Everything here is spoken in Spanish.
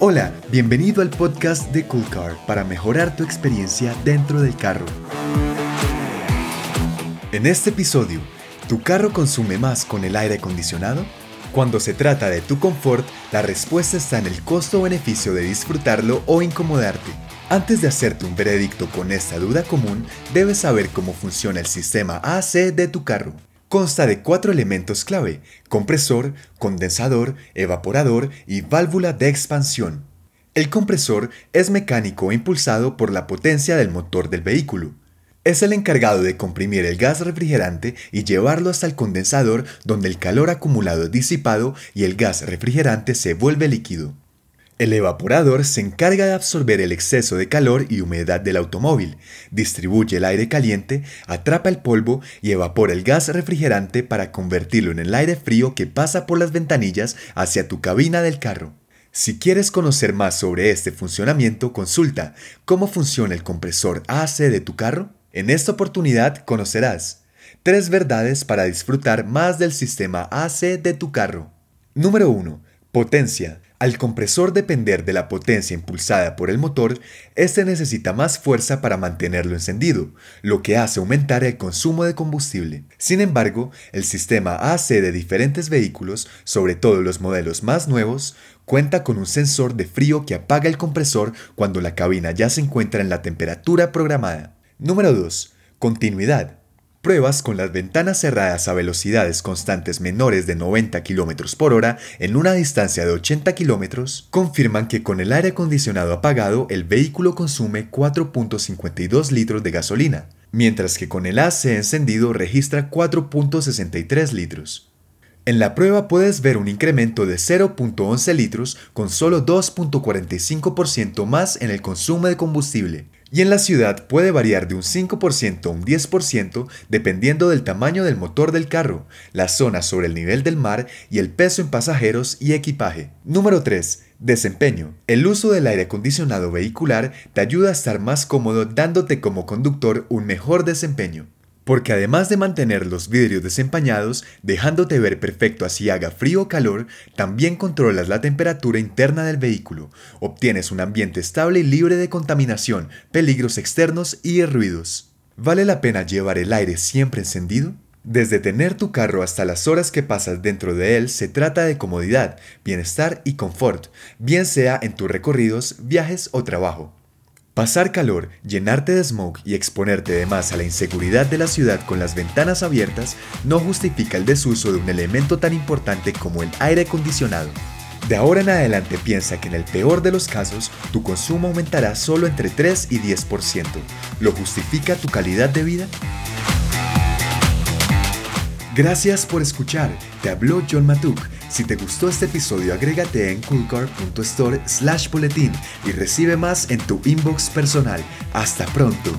Hola, bienvenido al podcast de Cool Car para mejorar tu experiencia dentro del carro. En este episodio, ¿tu carro consume más con el aire acondicionado? Cuando se trata de tu confort, la respuesta está en el costo-beneficio de disfrutarlo o incomodarte. Antes de hacerte un veredicto con esta duda común, debes saber cómo funciona el sistema AC de tu carro. Consta de cuatro elementos clave, compresor, condensador, evaporador y válvula de expansión. El compresor es mecánico e impulsado por la potencia del motor del vehículo. Es el encargado de comprimir el gas refrigerante y llevarlo hasta el condensador donde el calor acumulado es disipado y el gas refrigerante se vuelve líquido. El evaporador se encarga de absorber el exceso de calor y humedad del automóvil, distribuye el aire caliente, atrapa el polvo y evapora el gas refrigerante para convertirlo en el aire frío que pasa por las ventanillas hacia tu cabina del carro. Si quieres conocer más sobre este funcionamiento, consulta cómo funciona el compresor AC de tu carro. En esta oportunidad conocerás tres verdades para disfrutar más del sistema AC de tu carro. Número 1. Potencia. Al compresor depender de la potencia impulsada por el motor, este necesita más fuerza para mantenerlo encendido, lo que hace aumentar el consumo de combustible. Sin embargo, el sistema AC de diferentes vehículos, sobre todo los modelos más nuevos, cuenta con un sensor de frío que apaga el compresor cuando la cabina ya se encuentra en la temperatura programada. Número 2. Continuidad. Pruebas con las ventanas cerradas a velocidades constantes menores de 90 km por hora en una distancia de 80 km confirman que con el aire acondicionado apagado el vehículo consume 4.52 litros de gasolina, mientras que con el AC encendido registra 4.63 litros. En la prueba puedes ver un incremento de 0.11 litros con solo 2.45% más en el consumo de combustible, y en la ciudad puede variar de un 5% a un 10% dependiendo del tamaño del motor del carro, la zona sobre el nivel del mar y el peso en pasajeros y equipaje. Número 3. Desempeño. El uso del aire acondicionado vehicular te ayuda a estar más cómodo dándote como conductor un mejor desempeño porque además de mantener los vidrios desempañados, dejándote ver perfecto así haga frío o calor, también controlas la temperatura interna del vehículo, obtienes un ambiente estable y libre de contaminación, peligros externos y ruidos. ¿Vale la pena llevar el aire siempre encendido? Desde tener tu carro hasta las horas que pasas dentro de él se trata de comodidad, bienestar y confort, bien sea en tus recorridos, viajes o trabajo. Pasar calor, llenarte de smog y exponerte además a la inseguridad de la ciudad con las ventanas abiertas no justifica el desuso de un elemento tan importante como el aire acondicionado. De ahora en adelante piensa que en el peor de los casos tu consumo aumentará solo entre 3 y 10%. ¿Lo justifica tu calidad de vida? Gracias por escuchar. Te habló John Matuk si te gustó este episodio, agrégate en coolcar.store slash boletín y recibe más en tu inbox personal. Hasta pronto.